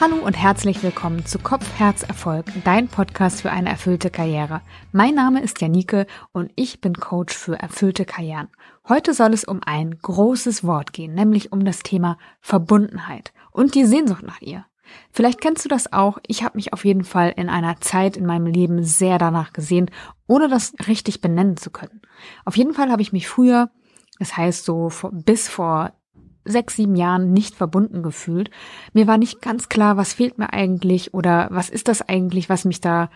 Hallo und herzlich willkommen zu Kopf, Herz, Erfolg, dein Podcast für eine erfüllte Karriere. Mein Name ist Janike und ich bin Coach für erfüllte Karrieren. Heute soll es um ein großes Wort gehen, nämlich um das Thema Verbundenheit und die Sehnsucht nach ihr. Vielleicht kennst du das auch. Ich habe mich auf jeden Fall in einer Zeit in meinem Leben sehr danach gesehen, ohne das richtig benennen zu können. Auf jeden Fall habe ich mich früher, das heißt so bis vor sechs, sieben Jahren nicht verbunden gefühlt. Mir war nicht ganz klar, was fehlt mir eigentlich oder was ist das eigentlich, was mich da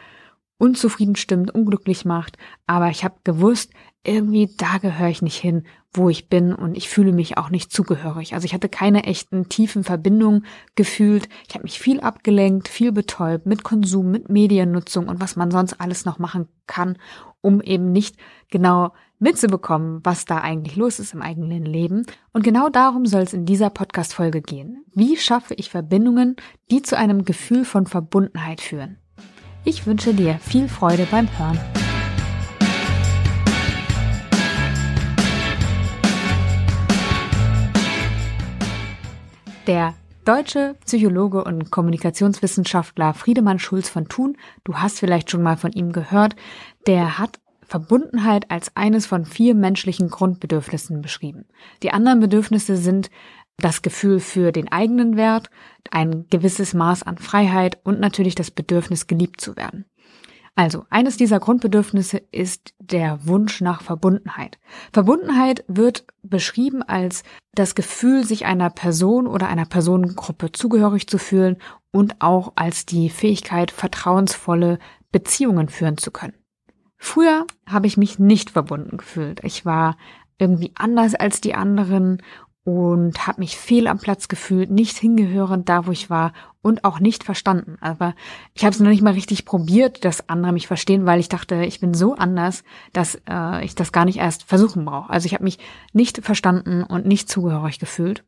unzufrieden stimmt, unglücklich macht. Aber ich habe gewusst, irgendwie da gehöre ich nicht hin, wo ich bin und ich fühle mich auch nicht zugehörig. Also ich hatte keine echten tiefen Verbindungen gefühlt. Ich habe mich viel abgelenkt, viel betäubt mit Konsum, mit Mediennutzung und was man sonst alles noch machen kann, um eben nicht genau mitzubekommen, was da eigentlich los ist im eigenen Leben. Und genau darum soll es in dieser Podcast-Folge gehen. Wie schaffe ich Verbindungen, die zu einem Gefühl von Verbundenheit führen? Ich wünsche dir viel Freude beim Hören. Der deutsche Psychologe und Kommunikationswissenschaftler Friedemann Schulz von Thun, du hast vielleicht schon mal von ihm gehört, der hat Verbundenheit als eines von vier menschlichen Grundbedürfnissen beschrieben. Die anderen Bedürfnisse sind das Gefühl für den eigenen Wert, ein gewisses Maß an Freiheit und natürlich das Bedürfnis, geliebt zu werden. Also, eines dieser Grundbedürfnisse ist der Wunsch nach Verbundenheit. Verbundenheit wird beschrieben als das Gefühl, sich einer Person oder einer Personengruppe zugehörig zu fühlen und auch als die Fähigkeit, vertrauensvolle Beziehungen führen zu können. Früher habe ich mich nicht verbunden gefühlt. Ich war irgendwie anders als die anderen und habe mich fehl am Platz gefühlt, nicht hingehörend da, wo ich war und auch nicht verstanden. Aber ich habe es noch nicht mal richtig probiert, dass andere mich verstehen, weil ich dachte, ich bin so anders, dass äh, ich das gar nicht erst versuchen brauche. Also ich habe mich nicht verstanden und nicht zugehörig gefühlt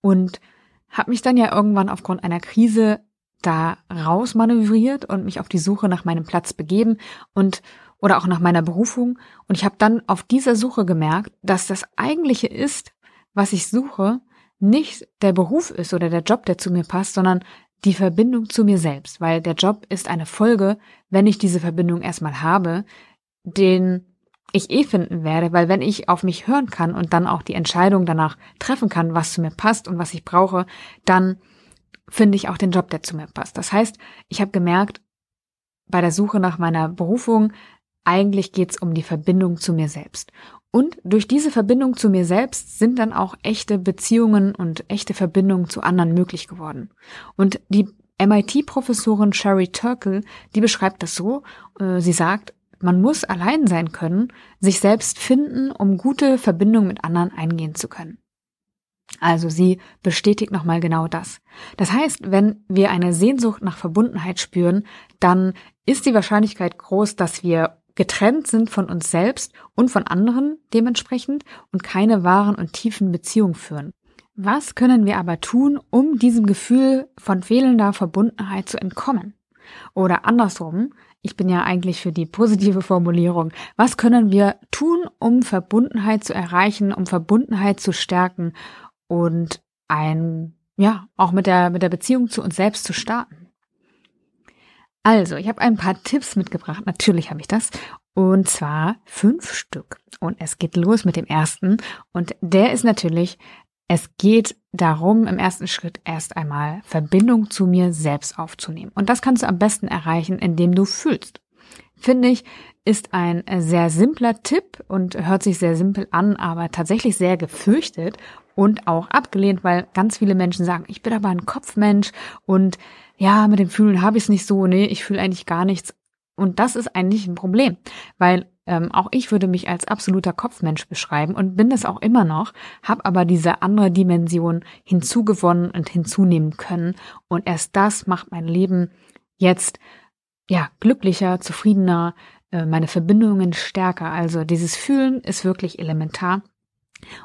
und habe mich dann ja irgendwann aufgrund einer Krise da rausmanövriert und mich auf die Suche nach meinem Platz begeben und oder auch nach meiner Berufung. Und ich habe dann auf dieser Suche gemerkt, dass das eigentliche ist, was ich suche, nicht der Beruf ist oder der Job, der zu mir passt, sondern die Verbindung zu mir selbst, weil der Job ist eine Folge, wenn ich diese Verbindung erstmal habe, den ich eh finden werde, weil wenn ich auf mich hören kann und dann auch die Entscheidung danach treffen kann, was zu mir passt und was ich brauche, dann finde ich auch den Job, der zu mir passt. Das heißt, ich habe gemerkt, bei der Suche nach meiner Berufung, eigentlich geht's um die Verbindung zu mir selbst. Und durch diese Verbindung zu mir selbst sind dann auch echte Beziehungen und echte Verbindungen zu anderen möglich geworden. Und die MIT-Professorin Sherry Turkle, die beschreibt das so, äh, sie sagt, man muss allein sein können, sich selbst finden, um gute Verbindungen mit anderen eingehen zu können. Also sie bestätigt nochmal genau das. Das heißt, wenn wir eine Sehnsucht nach Verbundenheit spüren, dann ist die Wahrscheinlichkeit groß, dass wir getrennt sind von uns selbst und von anderen dementsprechend und keine wahren und tiefen Beziehungen führen. Was können wir aber tun, um diesem Gefühl von fehlender Verbundenheit zu entkommen? Oder andersrum, ich bin ja eigentlich für die positive Formulierung. Was können wir tun, um Verbundenheit zu erreichen, um Verbundenheit zu stärken und ein, ja, auch mit der, mit der Beziehung zu uns selbst zu starten. Also, ich habe ein paar Tipps mitgebracht. Natürlich habe ich das. Und zwar fünf Stück. Und es geht los mit dem ersten. Und der ist natürlich, es geht darum, im ersten Schritt erst einmal Verbindung zu mir selbst aufzunehmen. Und das kannst du am besten erreichen, indem du fühlst. Finde ich, ist ein sehr simpler Tipp und hört sich sehr simpel an, aber tatsächlich sehr gefürchtet und auch abgelehnt, weil ganz viele Menschen sagen, ich bin aber ein Kopfmensch und ja, mit dem Fühlen habe ich es nicht so, nee, ich fühle eigentlich gar nichts. Und das ist eigentlich ein Problem, weil ähm, auch ich würde mich als absoluter Kopfmensch beschreiben und bin es auch immer noch, habe aber diese andere Dimension hinzugewonnen und hinzunehmen können. Und erst das macht mein Leben jetzt ja glücklicher, zufriedener, äh, meine Verbindungen stärker. Also dieses Fühlen ist wirklich elementar.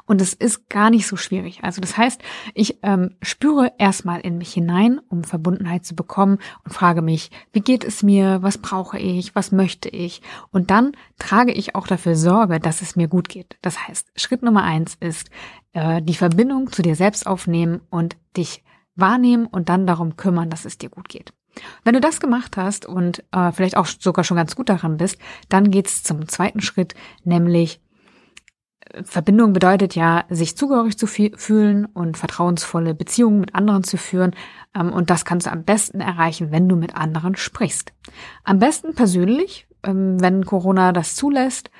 Und es ist gar nicht so schwierig. Also das heißt, ich ähm, spüre erstmal in mich hinein, um Verbundenheit zu bekommen und frage mich, wie geht es mir, was brauche ich, was möchte ich? Und dann trage ich auch dafür Sorge, dass es mir gut geht. Das heißt, Schritt Nummer eins ist, äh, die Verbindung zu dir selbst aufnehmen und dich wahrnehmen und dann darum kümmern, dass es dir gut geht. Wenn du das gemacht hast und äh, vielleicht auch sogar schon ganz gut daran bist, dann geht's zum zweiten Schritt, nämlich Verbindung bedeutet ja, sich zugehörig zu fühlen und vertrauensvolle Beziehungen mit anderen zu führen. Ähm, und das kannst du am besten erreichen, wenn du mit anderen sprichst. Am besten persönlich, ähm, wenn Corona das zulässt.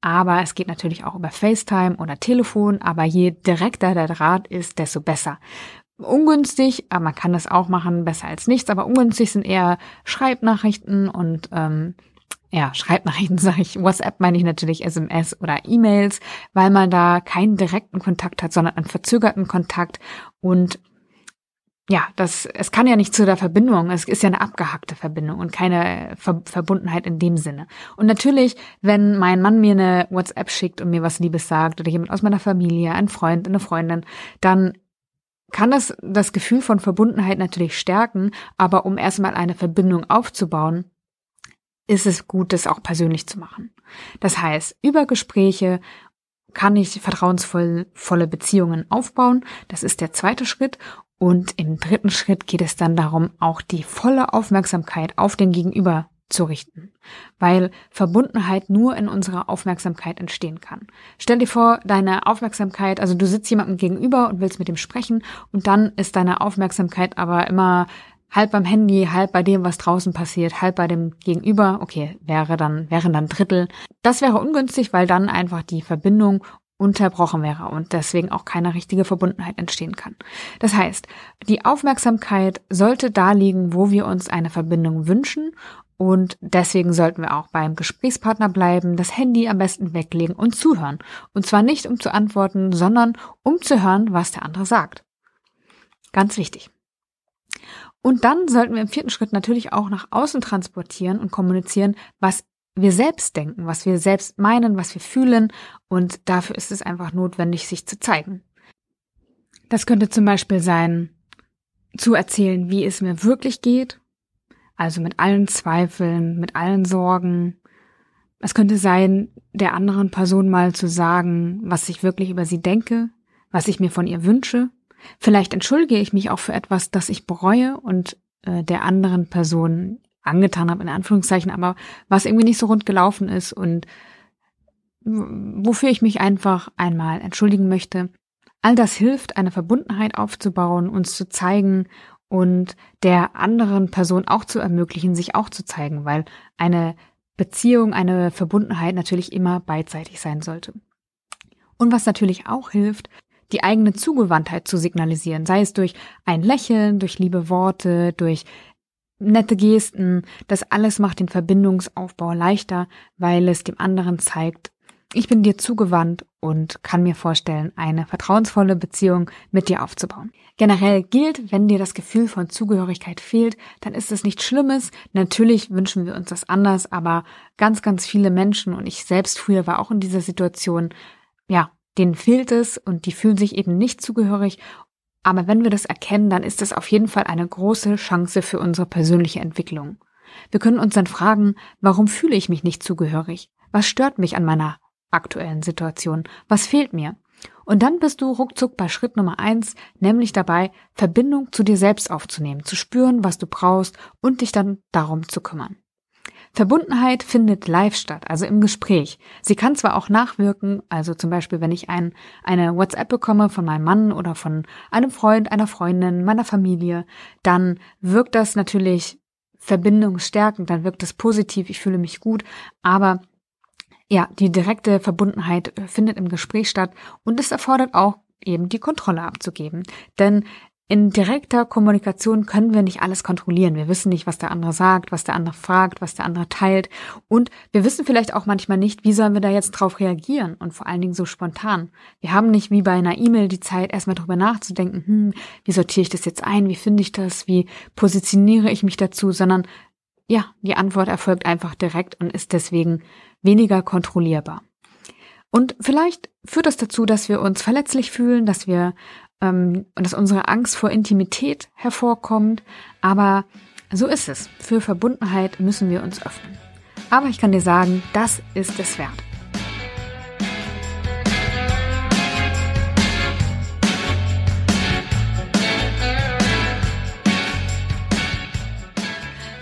Aber es geht natürlich auch über FaceTime oder Telefon. Aber je direkter der Draht ist, desto besser ungünstig, aber man kann das auch machen, besser als nichts, aber ungünstig sind eher Schreibnachrichten und ähm, ja, Schreibnachrichten sage ich, WhatsApp meine ich natürlich SMS oder E-Mails, weil man da keinen direkten Kontakt hat, sondern einen verzögerten Kontakt. Und ja, das, es kann ja nicht zu der Verbindung, es ist ja eine abgehackte Verbindung und keine Ver Verbundenheit in dem Sinne. Und natürlich, wenn mein Mann mir eine WhatsApp schickt und mir was Liebes sagt oder jemand aus meiner Familie, ein Freund, eine Freundin, dann kann das das Gefühl von Verbundenheit natürlich stärken, aber um erstmal eine Verbindung aufzubauen, ist es gut, das auch persönlich zu machen. Das heißt, über Gespräche kann ich vertrauensvolle Beziehungen aufbauen. Das ist der zweite Schritt. Und im dritten Schritt geht es dann darum, auch die volle Aufmerksamkeit auf den Gegenüber zu richten, weil Verbundenheit nur in unserer Aufmerksamkeit entstehen kann. Stell dir vor, deine Aufmerksamkeit, also du sitzt jemandem gegenüber und willst mit ihm sprechen und dann ist deine Aufmerksamkeit aber immer halb beim Handy, halb bei dem, was draußen passiert, halb bei dem Gegenüber. Okay, wäre dann, wären dann Drittel. Das wäre ungünstig, weil dann einfach die Verbindung unterbrochen wäre und deswegen auch keine richtige Verbundenheit entstehen kann. Das heißt, die Aufmerksamkeit sollte da liegen, wo wir uns eine Verbindung wünschen und deswegen sollten wir auch beim Gesprächspartner bleiben, das Handy am besten weglegen und zuhören. Und zwar nicht um zu antworten, sondern um zu hören, was der andere sagt. Ganz wichtig. Und dann sollten wir im vierten Schritt natürlich auch nach außen transportieren und kommunizieren, was wir selbst denken, was wir selbst meinen, was wir fühlen. Und dafür ist es einfach notwendig, sich zu zeigen. Das könnte zum Beispiel sein, zu erzählen, wie es mir wirklich geht also mit allen Zweifeln, mit allen Sorgen. Es könnte sein, der anderen Person mal zu sagen, was ich wirklich über sie denke, was ich mir von ihr wünsche. Vielleicht entschuldige ich mich auch für etwas, das ich bereue und äh, der anderen Person angetan habe, in Anführungszeichen, aber was irgendwie nicht so rund gelaufen ist und wofür ich mich einfach einmal entschuldigen möchte. All das hilft, eine Verbundenheit aufzubauen, uns zu zeigen und der anderen Person auch zu ermöglichen, sich auch zu zeigen, weil eine Beziehung, eine Verbundenheit natürlich immer beidseitig sein sollte. Und was natürlich auch hilft, die eigene Zugewandtheit zu signalisieren, sei es durch ein Lächeln, durch liebe Worte, durch nette Gesten, das alles macht den Verbindungsaufbau leichter, weil es dem anderen zeigt, ich bin dir zugewandt und kann mir vorstellen, eine vertrauensvolle Beziehung mit dir aufzubauen. Generell gilt, wenn dir das Gefühl von Zugehörigkeit fehlt, dann ist es nichts Schlimmes. Natürlich wünschen wir uns das anders, aber ganz, ganz viele Menschen und ich selbst früher war auch in dieser Situation, ja, denen fehlt es und die fühlen sich eben nicht zugehörig. Aber wenn wir das erkennen, dann ist das auf jeden Fall eine große Chance für unsere persönliche Entwicklung. Wir können uns dann fragen, warum fühle ich mich nicht zugehörig? Was stört mich an meiner aktuellen Situation? Was fehlt mir? Und dann bist du ruckzuck bei Schritt Nummer eins, nämlich dabei, Verbindung zu dir selbst aufzunehmen, zu spüren, was du brauchst und dich dann darum zu kümmern. Verbundenheit findet live statt, also im Gespräch. Sie kann zwar auch nachwirken, also zum Beispiel, wenn ich ein, eine WhatsApp bekomme von meinem Mann oder von einem Freund, einer Freundin, meiner Familie, dann wirkt das natürlich verbindungsstärkend, dann wirkt es positiv, ich fühle mich gut, aber ja, die direkte Verbundenheit äh, findet im Gespräch statt und es erfordert auch eben die Kontrolle abzugeben. Denn in direkter Kommunikation können wir nicht alles kontrollieren. Wir wissen nicht, was der andere sagt, was der andere fragt, was der andere teilt. Und wir wissen vielleicht auch manchmal nicht, wie sollen wir da jetzt drauf reagieren und vor allen Dingen so spontan. Wir haben nicht wie bei einer E-Mail die Zeit, erstmal drüber nachzudenken, hm, wie sortiere ich das jetzt ein, wie finde ich das, wie positioniere ich mich dazu, sondern ja, die Antwort erfolgt einfach direkt und ist deswegen weniger kontrollierbar. Und vielleicht führt das dazu, dass wir uns verletzlich fühlen, dass wir ähm, und dass unsere Angst vor Intimität hervorkommt. Aber so ist es. Für Verbundenheit müssen wir uns öffnen. Aber ich kann dir sagen, das ist es wert.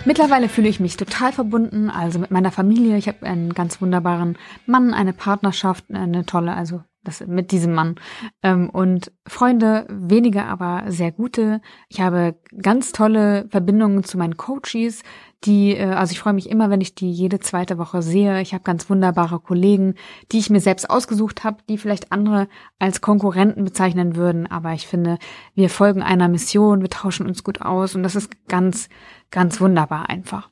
Mittlerweile fühle ich mich total verbunden, also mit meiner Familie. Ich habe einen ganz wunderbaren Mann, eine Partnerschaft, eine tolle, also das mit diesem Mann. Ähm, und Freunde, weniger, aber sehr gute. Ich habe ganz tolle Verbindungen zu meinen Coaches, die, äh, also ich freue mich immer, wenn ich die jede zweite Woche sehe. Ich habe ganz wunderbare Kollegen, die ich mir selbst ausgesucht habe, die vielleicht andere als Konkurrenten bezeichnen würden. Aber ich finde, wir folgen einer Mission, wir tauschen uns gut aus und das ist ganz, ganz wunderbar einfach.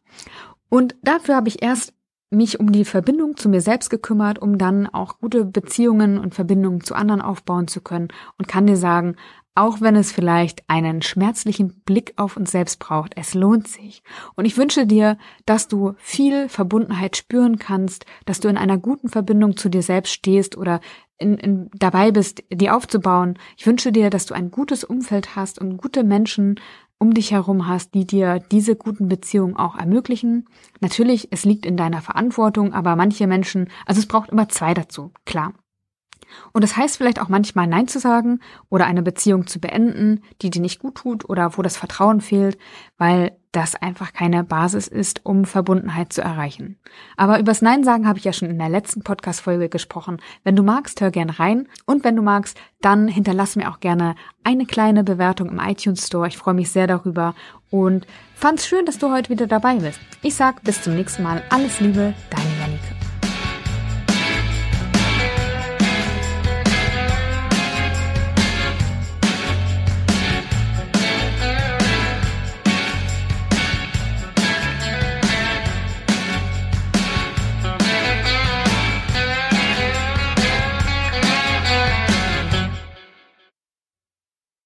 Und dafür habe ich erst mich um die Verbindung zu mir selbst gekümmert, um dann auch gute Beziehungen und Verbindungen zu anderen aufbauen zu können und kann dir sagen, auch wenn es vielleicht einen schmerzlichen Blick auf uns selbst braucht, es lohnt sich. Und ich wünsche dir, dass du viel Verbundenheit spüren kannst, dass du in einer guten Verbindung zu dir selbst stehst oder in, in, dabei bist, die aufzubauen. Ich wünsche dir, dass du ein gutes Umfeld hast und gute Menschen um dich herum hast, die dir diese guten Beziehungen auch ermöglichen. Natürlich, es liegt in deiner Verantwortung, aber manche Menschen, also es braucht immer zwei dazu, klar. Und das heißt vielleicht auch manchmal Nein zu sagen oder eine Beziehung zu beenden, die dir nicht gut tut oder wo das Vertrauen fehlt, weil das einfach keine Basis ist, um Verbundenheit zu erreichen. Aber übers Nein sagen habe ich ja schon in der letzten Podcast-Folge gesprochen. Wenn du magst, hör gern rein. Und wenn du magst, dann hinterlass mir auch gerne eine kleine Bewertung im iTunes Store. Ich freue mich sehr darüber und fand's schön, dass du heute wieder dabei bist. Ich sag bis zum nächsten Mal. Alles Liebe, deine